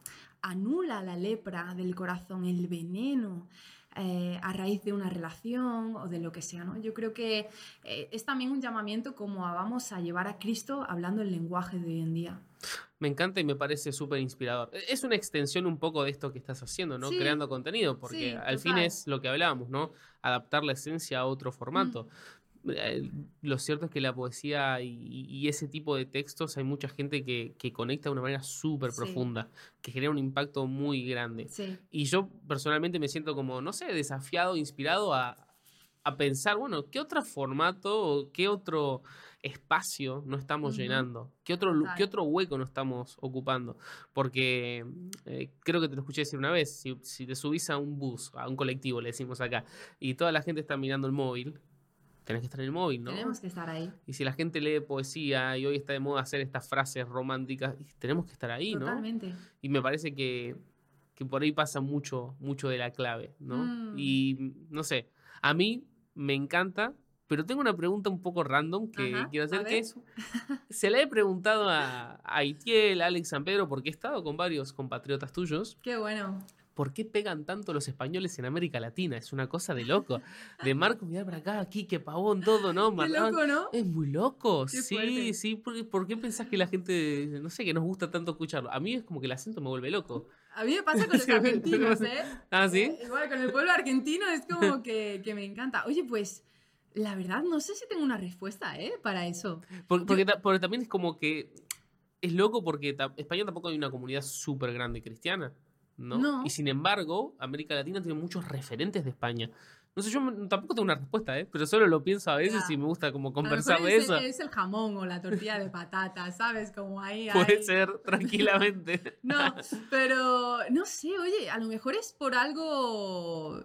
anula la lepra del corazón, el veneno. eh, a raíz de una relación o de lo que sea, ¿no? Yo creo que eh, es también un llamamiento como a vamos a llevar a Cristo hablando el lenguaje de hoy en día. Me encanta y me parece súper inspirador. Es una extensión un poco de esto que estás haciendo, ¿no? Sí. Creando contenido, porque Sí, al fin total. es lo que hablábamos, ¿no? Adaptar la esencia a otro formato. Mm. Eh, Lo cierto es que la poesía y, y ese tipo de textos hay mucha gente que, que conecta de una manera súper Sí. profunda, que genera un impacto muy grande. Sí, Y yo personalmente me siento como, no sé, desafiado, inspirado a, a pensar, bueno, ¿qué otro formato o qué otro espacio no estamos llenando? ¿Qué otro. ¿Qué otro hueco no estamos ocupando? Porque eh, creo que te lo escuché decir una vez, si, si te subís a un bus, a un colectivo, le decimos acá, y toda la gente está mirando el móvil, tenés que estar en el móvil, ¿no? tenemos que estar ahí. Y si la gente lee poesía y hoy está de moda hacer estas frases románticas, tenemos que estar ahí, ¿no? Totalmente. Y me parece que, que por ahí pasa mucho, mucho de la clave, ¿no? Mm. Y no sé, a mí me encanta, pero tengo una pregunta un poco random que Ajá, quiero hacer, que es, <laughs> se la he preguntado a, a Itiel, a Alex San Pedro, porque he estado con varios compatriotas tuyos, Qué bueno. ¿Por qué pegan tanto los españoles en América Latina? Es una cosa de loco. De Marcos, mirar para acá, aquí, que pavón, todo, ¿no? Marlon, loco, ¿no? es muy loco, Qué sí, fuerte. sí. ¿por, por qué pensás que la gente, no sé, que nos gusta tanto escucharlo? A mí es como que el acento me vuelve loco. A mí me pasa con <laughs> los argentinos, ¿eh? <laughs> ¿Ah, sí? Eh, Igual con el pueblo argentino es como <laughs> que, que me encanta. Oye, pues la verdad no sé si tengo una respuesta, ¿eh? Para eso. Por- Porque, ta- porque también es como que es loco porque España tampoco hay una comunidad súper grande cristiana, ¿no? No. Y sin embargo, América Latina tiene muchos referentes de España. No sé, yo tampoco tengo una respuesta, ¿eh? Pero solo lo pienso a veces y me gusta como conversar de es, eso. Es el jamón o la tortilla de patatas, ¿sabes? Como ahí. <laughs> Puede ahí. ser, <laughs> tranquilamente. No, pero no sé, oye, a lo mejor es por algo,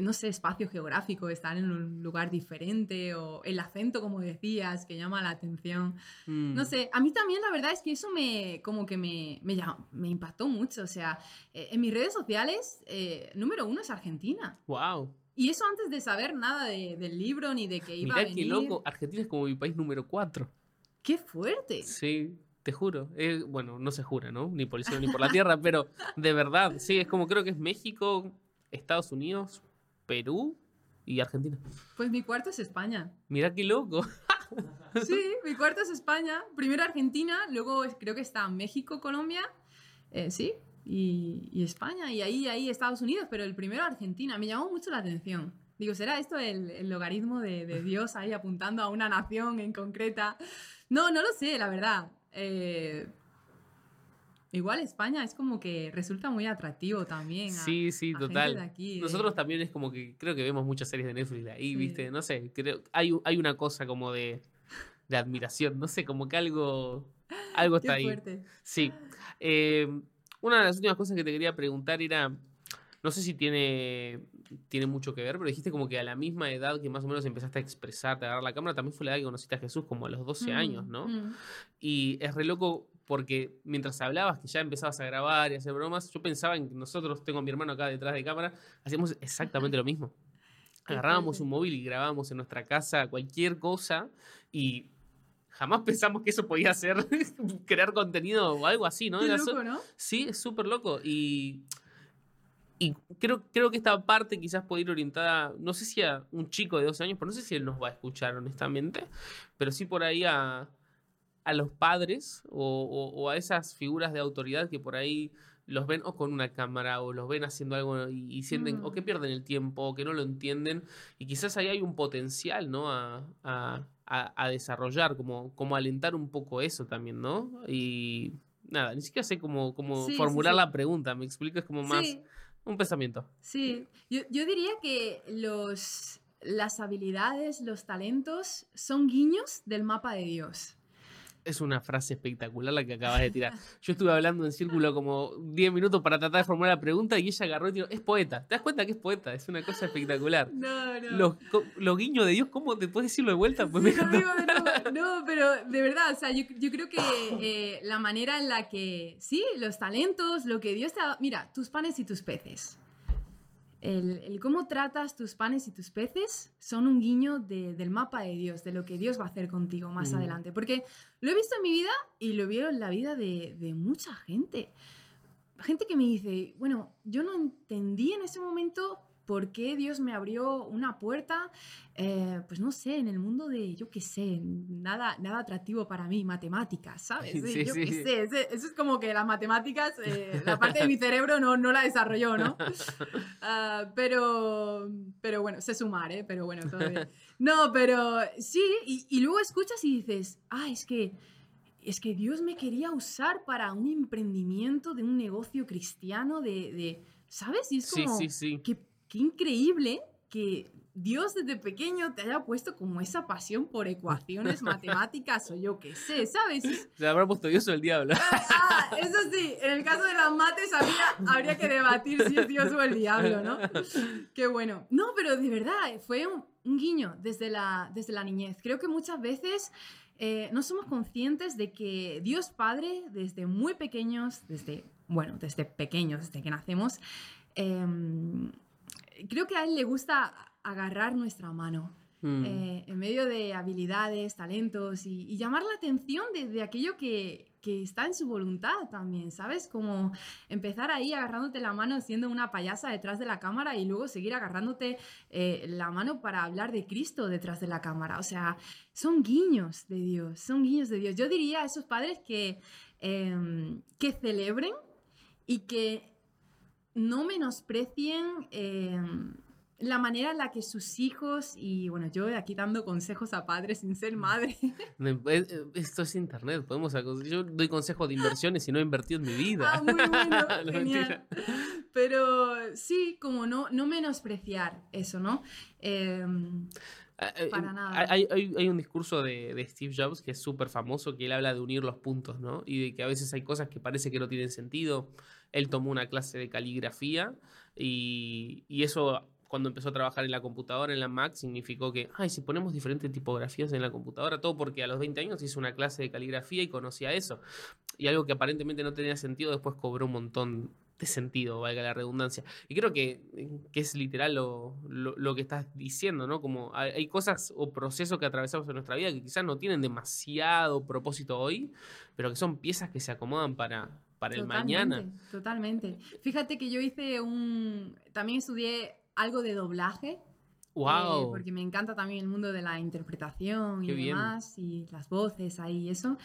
no sé, espacio geográfico, estar en un lugar diferente o el acento, como decías, que llama la atención. Mm. No sé, a mí también la verdad es que eso me, como que me, me, me impactó mucho. O sea, eh, en mis redes sociales, eh, número uno es Argentina. Wow. Y eso antes de saber nada de- del libro ni de que iba a Mirá venir. qué loco. Argentina es como mi país número 4. ¡Qué fuerte! Sí, te juro. Eh, bueno, no se jura, ¿no? Ni por el cielo ni por la tierra, pero de verdad, sí, es como creo que es México, Estados Unidos, Perú y Argentina. Pues mi cuarto es España. Mirá qué loco. <laughs> Sí, mi cuarto es España. Primero Argentina, luego creo que está México, Colombia, eh, sí, y, y España, y ahí, ahí Estados Unidos, pero el primero Argentina. Me llamó mucho la atención. Digo, ¿será esto el, el logaritmo de, de <laughs> Dios ahí apuntando a una nación en concreta? No, no lo sé, la verdad. Eh, igual España es como que resulta muy atractivo también. a- Sí, sí, a total. aquí, Nosotros también es como que creo que vemos muchas series de Netflix ahí, Sí. ¿viste? No sé, creo hay, hay una cosa como de, de admiración, no sé, como que algo, algo <laughs> Qué está ahí. fuerte. Sí. Eh, una de las últimas cosas que te quería preguntar era, no sé si tiene, tiene mucho que ver, pero dijiste como que a la misma edad que más o menos empezaste a expresarte, a agarrar la cámara, también fue la edad que conociste a Jesús, como a los 12 Mm, años, ¿no? mm. Y es re loco porque mientras hablabas, que ya empezabas a grabar y a hacer bromas, yo pensaba en que nosotros, tengo a mi hermano acá detrás de cámara, hacíamos exactamente <laughs> lo mismo. Agarrábamos un móvil y grabábamos en nuestra casa cualquier cosa y jamás <laughs> pensamos que eso podía ser <laughs> crear contenido o algo así, ¿no? Qué loco, ¿no? Sí, es súper loco. Y, y creo, creo que esta parte quizás puede ir orientada, no sé si a un chico de 12 años, pero no sé si él nos va a escuchar honestamente, pero sí por ahí a, a los padres o, o- o a esas figuras de autoridad que por ahí los ven o con una cámara o los ven haciendo algo y, y sienten Mm. o que pierden el tiempo o que no lo entienden y quizás ahí hay un potencial, ¿no? A, a- a- a desarrollar, como, como alentar un poco eso también, ¿no? Y nada, ni siquiera sé cómo, cómo Sí, formular sí. la pregunta, me explico, es como más un pensamiento. sí. Yo, yo diría que los, las habilidades, los talentos son guiños del mapa de Dios. Es una frase espectacular la que acabas de tirar. <laughs> Yo estuve hablando en círculo como 10 minutos para tratar de formular la pregunta y ella agarró y tiró, es poeta. ¿Te das cuenta que es poeta? Es una cosa espectacular. No, no. Los, los guiños de Dios, ¿cómo te puedes decirlo de vuelta? Pues me Sí, encantó. amigo, no, no, pero de verdad, o sea, yo, yo creo que eh, la manera en la que, sí, los talentos, lo que Dios te ha dado, mira, tus panes y tus peces. El, el cómo tratas tus panes y tus peces son un guiño de- del mapa de Dios, de lo que Dios va a hacer contigo más Mm. adelante. Porque lo he visto en mi vida y lo veo en la vida de, de mucha gente. Gente que me dice, bueno, yo no entendí en ese momento por qué Dios me abrió una puerta, eh, pues no sé, en el mundo de, yo qué sé, nada, nada atractivo para mí, matemáticas, ¿sabes? <laughs> Sí, yo sí. qué sé, eso es como que las matemáticas, eh, la parte de mi <laughs> cerebro no, no la desarrolló, ¿no? <laughs> Ah, pero, pero bueno, sé sumar, ¿eh? Pero bueno, todo bien. No, pero sí, y, y luego escuchas y dices, ah, es que, es que Dios me quería usar para un emprendimiento de un negocio cristiano, de, de ¿sabes? Y es Sí, como, sí, sí. Qué, qué increíble que Dios desde pequeño te haya puesto como esa pasión por ecuaciones <laughs> matemáticas o yo qué sé, ¿sabes? Es- <laughs> Se habrá puesto Dios o el diablo. Ah, eso sí, en el caso de las mates habría, habría que debatir si es Dios o el diablo, ¿no? <laughs> Qué bueno. No, pero de verdad, fue un, un guiño desde la, desde la niñez. Creo que muchas veces eh, no somos conscientes de que Dios Padre, desde muy pequeños, desde, bueno, desde pequeños, desde que nacemos, em, creo que a Él le gusta agarrar nuestra mano. Mm. Eh, en medio de habilidades, talentos y, y llamar la atención de, de aquello que, que está en su voluntad también, ¿sabes? Como empezar ahí agarrándote la mano siendo una payasa detrás de la cámara y luego seguir agarrándote eh, la mano para hablar de Cristo detrás de la cámara. O sea, son guiños de Dios, son guiños de Dios. Yo diría a esos padres que, eh, que celebren y que no menosprecien eh, la manera en la que sus hijos, y bueno, yo aquí dando consejos a padres sin ser madre, <laughs> Me- eh, Esto es internet, podemos Yo doy consejos de inversiones y no he invertido en mi vida. Ah, muy bueno, <laughs> No, genial. Pero sí, como no, no menospreciar eso, ¿no? Eh, Ah, eh, Para eh, nada. Hay, hay- hay un discurso de, de Steve Jobs que es súper famoso, que él habla de unir los puntos, ¿no? Y de que a veces hay cosas que parece que no tienen sentido. Él tomó una clase de caligrafía y, eso cuando empezó a trabajar en la computadora, en la Mac, significó que, ay, si ponemos diferentes tipografías en la computadora, todo porque a los 20 años hizo una clase de caligrafía y conocía eso. Y algo que aparentemente no tenía sentido, después cobró un montón de sentido, valga la redundancia. Y creo que, que es literal lo, lo- lo que estás diciendo, ¿no? Como hay cosas o procesos que atravesamos en nuestra vida que quizás no tienen demasiado propósito hoy, pero que son piezas que se acomodan para, para el totalmente, mañana. Totalmente. Fíjate que yo hice un... También estudié algo de doblaje. ¡Wow! Eh, porque me encanta también el mundo de la interpretación y bien. demás, y las voces ahí y eso.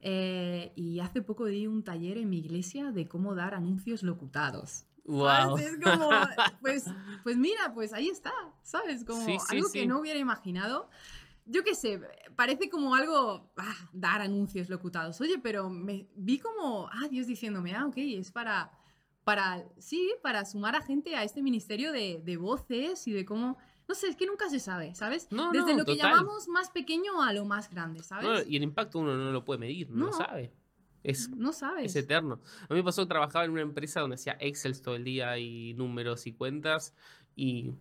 Eh, y hace poco di un taller en mi iglesia de cómo dar anuncios locutados. ¡Wow! Es como, pues, pues mira, pues ahí está, ¿sabes? <laughs> Como Sí, sí, algo sí. que no hubiera imaginado. Yo qué sé, parece como algo, ah, dar anuncios locutados. Oye, pero me vi como, ah, Dios diciéndome, ah, ok, es para, para, sí, para sumar a gente a este ministerio de, de voces y de cómo, no sé, es que nunca se sabe, ¿sabes? No, Desde no, lo que total. llamamos más pequeño a lo más grande, ¿sabes? No, y el impacto uno no lo puede medir, no, No. sabe. Es, no sabes. es eterno. A mí me pasó que trabajaba en una empresa donde hacía Excel todo el día y números y cuentas y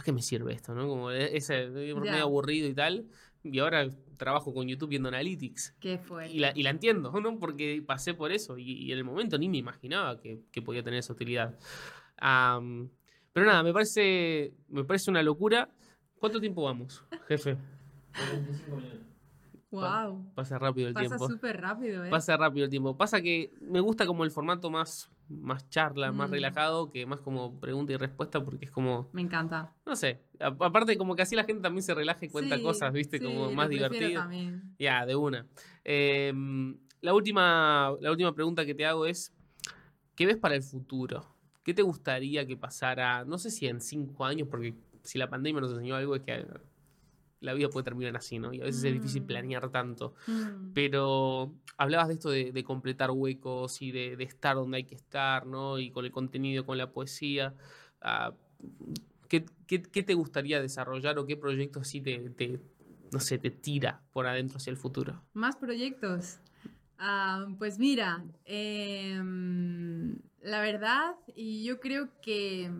¿para qué me sirve esto? ¿no? Como e-, ese medio aburrido y tal. Y ahora trabajo con YouTube viendo Analytics. ¿Qué fue? Y la, y la entiendo, <laughs> ¿no? Porque pasé por eso y, y en el momento ni me imaginaba que, que podía tener esa utilidad. Pero nada, me parece, me parece una locura. ¿Cuánto tiempo vamos, jefe? 45 minutos. Wow. Pasa rápido el Pasa tiempo. súper rápido, ¿eh? Pasa rápido el tiempo. Pasa que me gusta como el formato más, más charla, más Mm. relajado, que más como pregunta y respuesta, porque es como, Me encanta. no sé, a- aparte como que así la gente también se relaja y cuenta Sí, cosas, viste, sí, como más divertido. Ya, de una. Eh, la, última, la última pregunta que te hago es, ¿Qué ves para el futuro? ¿Qué te gustaría que pasara? No sé si en cinco años, porque si la pandemia nos enseñó algo es que la vida puede terminar así, ¿no? Y a veces es difícil Mm. planear tanto. Mm. Pero hablabas de esto de, de completar huecos y de, de estar donde hay que estar, ¿no? Y con el contenido, con la poesía. Ah, ¿qué, qué, qué te gustaría desarrollar o qué proyectos así te, te, no sé, te tira por adentro hacia el futuro? Más proyectos. Ah, pues mira, em, la verdad, y yo creo que,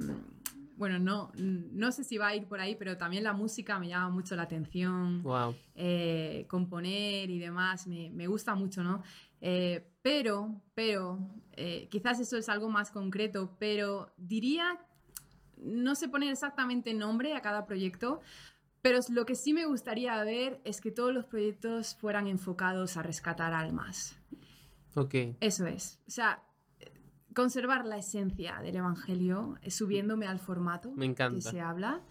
bueno, no, no sé si va a ir por ahí, pero también la música me llama mucho la atención. Wow. eh, componer y demás, me, me gusta mucho, ¿no? Eh, pero, pero, eh, quizás eso es algo más concreto, pero diría, no sé poner exactamente nombre a cada proyecto, pero lo que sí me gustaría ver es que todos los proyectos fueran enfocados a rescatar almas. Ok. Eso es. O sea, conservar la esencia del Evangelio, eh, subiéndome al formato Me que se habla.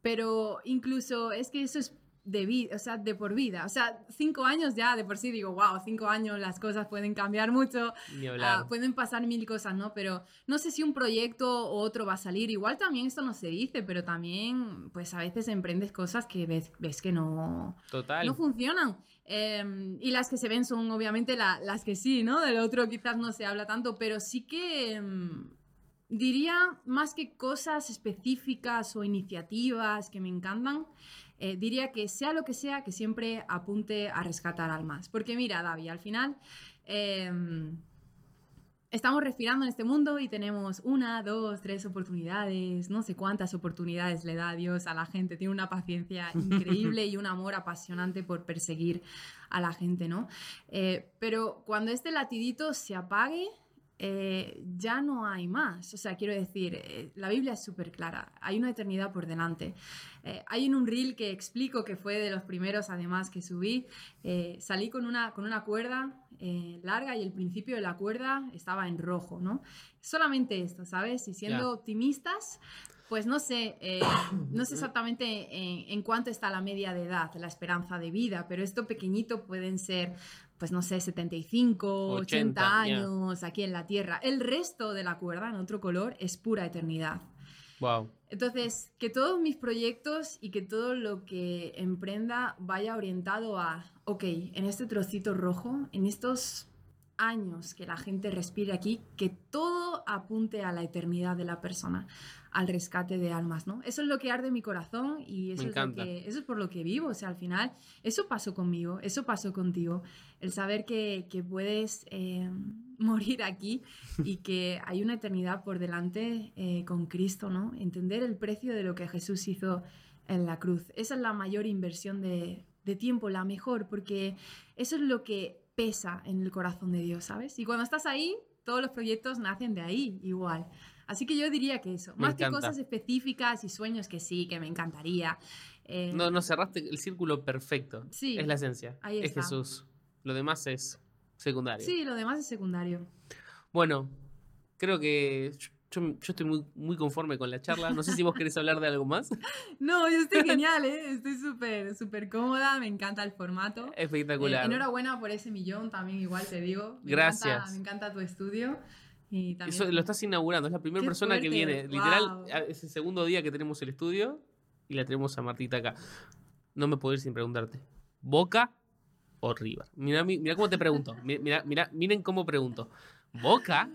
Pero incluso es que eso es de vida, o sea, de por vida. O sea, cinco años ya de por sí digo, wow, cinco años las cosas pueden cambiar mucho. Ah, pueden pasar mil cosas, ¿no? Pero no sé si un proyecto o otro va a salir. Igual también esto no se dice, pero también, pues a veces emprendes cosas que ves, ves que no, Total. no funcionan. Eh, y las que se ven son obviamente la- las que sí, ¿no? Del otro quizás no se habla tanto, pero sí que em, diría más que cosas específicas o iniciativas que me encantan, eh, diría que sea lo que sea, que siempre apunte a rescatar almas. Porque mira, David, al final... Estamos respirando en este mundo y tenemos una, dos, tres oportunidades, no sé cuántas oportunidades le da Dios a la gente. Tiene una paciencia <laughs> increíble y un amor apasionante por perseguir a la gente, ¿no? Eh, pero cuando este latidito se apague, eh, ya no hay más. O sea, quiero decir, eh, la Biblia es súper clara, hay una eternidad por delante. Eh, hay en un reel que explico que fue de los primeros, además, que subí, eh, salí con una, con una cuerda eh, larga y el principio de la cuerda estaba en rojo, ¿no? Solamente esto, ¿sabes? Y siendo Ya. optimistas, pues no sé, eh, <coughs> no sé exactamente en, en cuánto está la media de edad, la esperanza de vida, pero esto pequeñito pueden ser, pues no sé, 75, 80, 80, ya. años aquí en la Tierra. El resto de la cuerda, en otro color, es pura eternidad. Wow. Entonces, que todos mis proyectos y que todo lo que emprenda vaya orientado a, ok, en este trocito rojo, en estos años que la gente respire aquí, que todo apunte a la eternidad de la persona, al rescate de almas, ¿no? Eso es lo que arde mi corazón y eso, Me es, lo que, eso es por lo que vivo, o sea, al final, eso pasó conmigo, eso pasó contigo, el saber que, que puedes eh, morir aquí y <laughs> que hay una eternidad por delante eh, con Cristo, ¿no? Entender el precio de lo que Jesús hizo en la cruz. Esa es la mayor inversión de, de tiempo, la mejor, porque eso es lo que pesa en el corazón de Dios, ¿sabes? Y cuando estás ahí, todos los proyectos nacen de ahí, igual. Así que yo diría que eso, Me más que cosas específicas y sueños que sí, que me encantaría. eh, No, no cerraste el círculo perfecto. Sí. Es la esencia. Ahí es está. Jesús. Lo demás es secundario. Sí, lo demás es secundario. Bueno, creo que yo, yo- estoy muy, muy conforme con la charla. No sé si vos querés hablar de algo más. <laughs> No, yo estoy genial, ¿eh? Estoy súper, súper cómoda, me encanta el formato. Espectacular. Eh, enhorabuena por ese millón, también igual te digo. Me Gracias. Encanta, me encanta tu estudio. Y también... Eso lo estás inaugurando. Es la primera Qué persona que viene. Literal, wow. es el segundo día que tenemos el estudio y la tenemos a Martita acá. No me puedo ir sin preguntarte. ¿Boca o River? Mira, mi- mira cómo te pregunto. Mi- Mira, mira, miren cómo pregunto. ¿Boca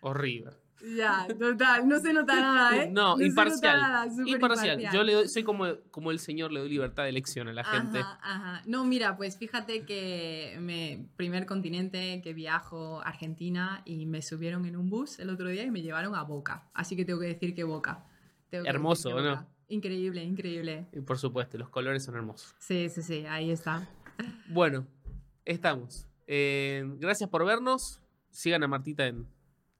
o River? Ya, total, no se nota nada, ¿eh? No, se imparcial. nada, súper imparcial. Yo le doy- soy como, como el señor, le doy libertad de elección a la gente. Ajá, ajá. No, mira, pues fíjate que me primer continente que viajo Argentina y me subieron en un bus el otro día y me llevaron a Boca. Así que tengo que decir que Boca. Tengo Hermoso, que ¿no? Increíble, increíble. Y por supuesto, los colores son hermosos. Sí, sí, sí, ahí está. Bueno, estamos. Eh, gracias por vernos. Sigan a Martita en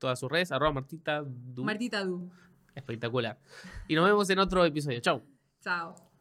todas sus redes. Arroba Martita Du. Martita Du. Espectacular. Y nos vemos en otro episodio. Chau. Chao.